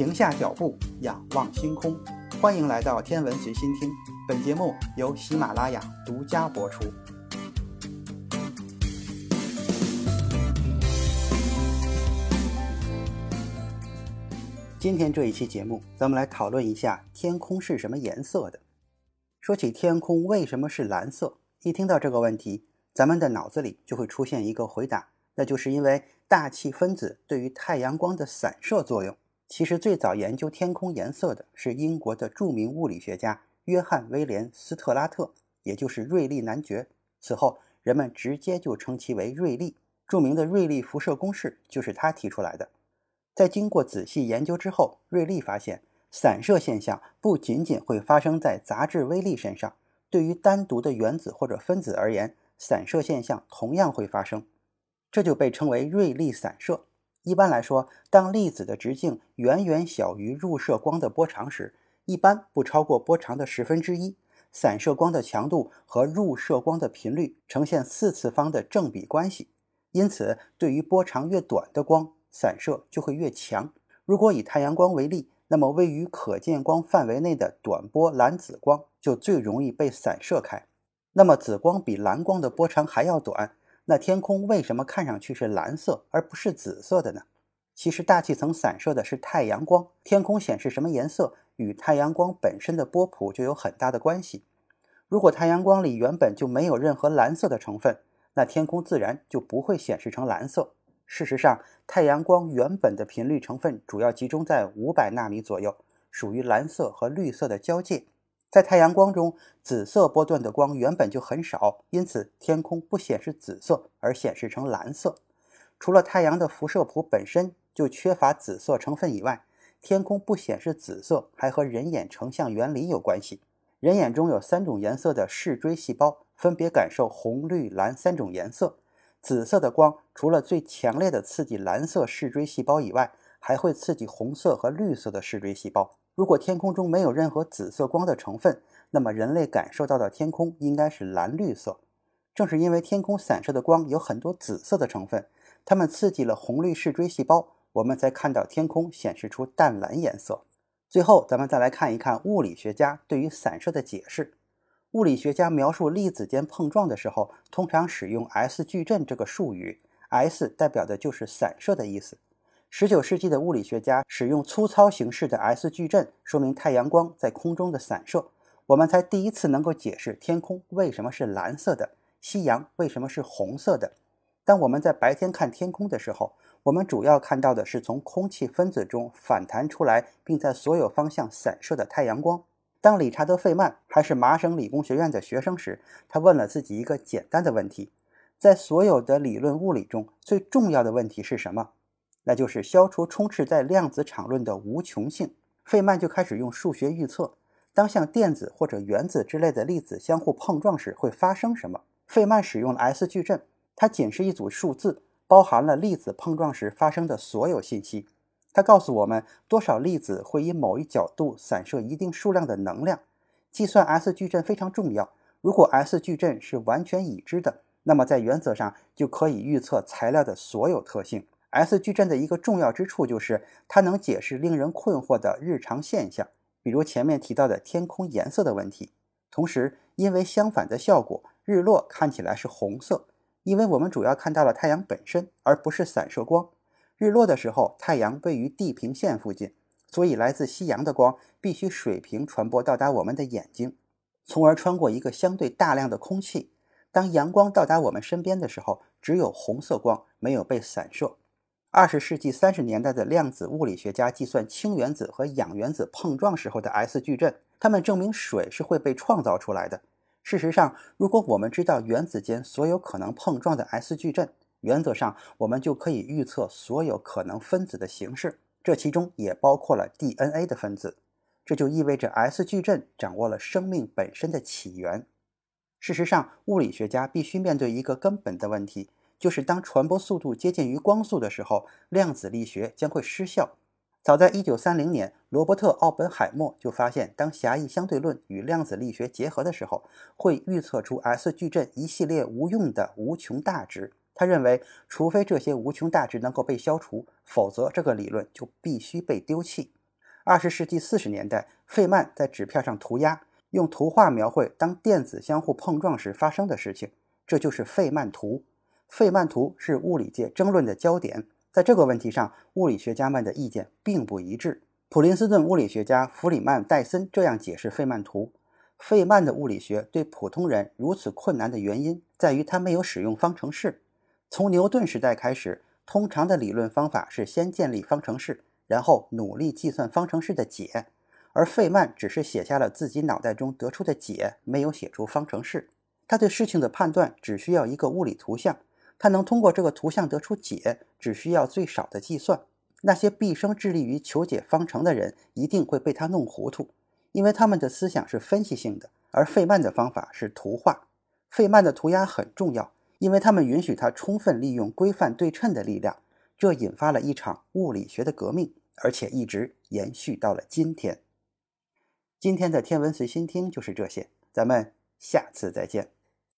停下脚步，仰望星空。欢迎来到天文随心听，本节目由喜马拉雅独家播出。今天这一期节目，咱们来讨论一下天空是什么颜色的。说起天空为什么是蓝色，一听到这个问题，咱们的脑子里就会出现一个回答，那就是因为大气分子对于太阳光的散射作用。其实最早研究天空颜色的是英国的著名物理学家约翰威廉斯特拉特，也就是瑞利男爵。此后，人们直接就称其为瑞利。著名的瑞利辐射公式就是他提出来的。在经过仔细研究之后，瑞利发现散射现象不仅仅会发生在杂质微粒身上，对于单独的原子或者分子而言，散射现象同样会发生，这就被称为瑞利散射。一般来说，当粒子的直径远远小于入射光的波长时，一般不超过波长的十分之一，散射光的强度和入射光的频率呈现四次方的正比关系。因此，对于波长越短的光，散射就会越强。如果以太阳光为例，那么位于可见光范围内的短波蓝紫光就最容易被散射开。那么紫光比蓝光的波长还要短，那天空为什么看上去是蓝色而不是紫色的呢？其实大气层散射的是太阳光，天空显示什么颜色与太阳光本身的波谱就有很大的关系。如果太阳光里原本就没有任何蓝色的成分，那天空自然就不会显示成蓝色。事实上，太阳光原本的频率成分主要集中在五百纳米左右，属于蓝色和绿色的交界。在太阳光中，紫色波段的光原本就很少，因此天空不显示紫色，而显示成蓝色。除了太阳的辐射谱本身就缺乏紫色成分以外，天空不显示紫色还和人眼成像原理有关系。人眼中有三种颜色的视锥细胞，分别感受红、绿、蓝三种颜色。紫色的光除了最强烈的刺激蓝色视锥细胞以外，还会刺激红色和绿色的视锥细胞。如果天空中没有任何紫色光的成分，那么人类感受到的天空应该是蓝绿色。正是因为天空散射的光有很多紫色的成分，它们刺激了红绿视锥细胞，我们才看到天空显示出淡蓝颜色。最后，咱们再来看一看物理学家对于散射的解释。物理学家描述粒子间碰撞的时候，通常使用 S 矩阵这个术语，S 代表的就是散射的意思。19世纪的物理学家使用粗糙形式的 S 矩阵说明太阳光在空中的散射，我们才第一次能够解释天空为什么是蓝色的，夕阳为什么是红色的。当我们在白天看天空的时候，我们主要看到的是从空气分子中反弹出来，并在所有方向散射的太阳光。当理查德·费曼还是麻省理工学院的学生时，他问了自己一个简单的问题：在所有的理论物理中，最重要的问题是什么？那就是消除充斥在量子场论的无穷性。费曼就开始用数学预测，当像电子或者原子之类的粒子相互碰撞时会发生什么。费曼使用了 S 矩阵，它仅是一组数字，包含了粒子碰撞时发生的所有信息。它告诉我们多少粒子会以某一角度散射一定数量的能量。计算 S 矩阵非常重要。如果 S 矩阵是完全已知的，那么在原则上就可以预测材料的所有特性。S 矩阵的一个重要之处就是它能解释令人困惑的日常现象，比如前面提到的天空颜色的问题。同时，因为相反的效果，日落看起来是红色，因为我们主要看到了太阳本身，而不是散射光。日落的时候，太阳位于地平线附近，所以来自夕阳的光必须水平传播到达我们的眼睛，从而穿过一个相对大量的空气。当阳光到达我们身边的时候，只有红色光没有被散射。二十世纪三十年代的量子物理学家计算氢原子和氧原子碰撞时候的 S 矩阵，他们证明水是会被创造出来的。事实上，如果我们知道原子间所有可能碰撞的 S 矩阵，原则上，我们就可以预测所有可能分子的形式，这其中也包括了 DNA 的分子。这就意味着 S 矩阵掌握了生命本身的起源。事实上，物理学家必须面对一个根本的问题，就是当传播速度接近于光速的时候，量子力学将会失效。早在1930年，罗伯特·奥本海默就发现，当狭义相对论与量子力学结合的时候，会预测出 S 矩阵一系列无用的无穷大值。他认为，除非这些无穷大值能够被消除，否则这个理论就必须被丢弃。二十世纪四十年代，费曼在纸片上涂鸦，用图画描绘当电子相互碰撞时发生的事情，这就是费曼图。费曼图是物理界争论的焦点，在这个问题上，物理学家们的意见并不一致。普林斯顿物理学家弗里曼·戴森这样解释费曼图：费曼的物理学对普通人如此困难的原因，在于他没有使用方程式。从牛顿时代开始，通常的理论方法是先建立方程式。然后努力计算方程式的解，而费曼只是写下了自己脑袋中得出的解，没有写出方程式。他对事情的判断只需要一个物理图像，他能通过这个图像得出解，只需要最少的计算。那些毕生致力于求解方程的人一定会被他弄糊涂，因为他们的思想是分析性的，而费曼的方法是图画。费曼的涂鸦很重要，因为他们允许他充分利用规范对称的力量，这引发了一场物理学的革命。而且一直延续到了今天。今天的天文随心听就是这些，咱们下次再见。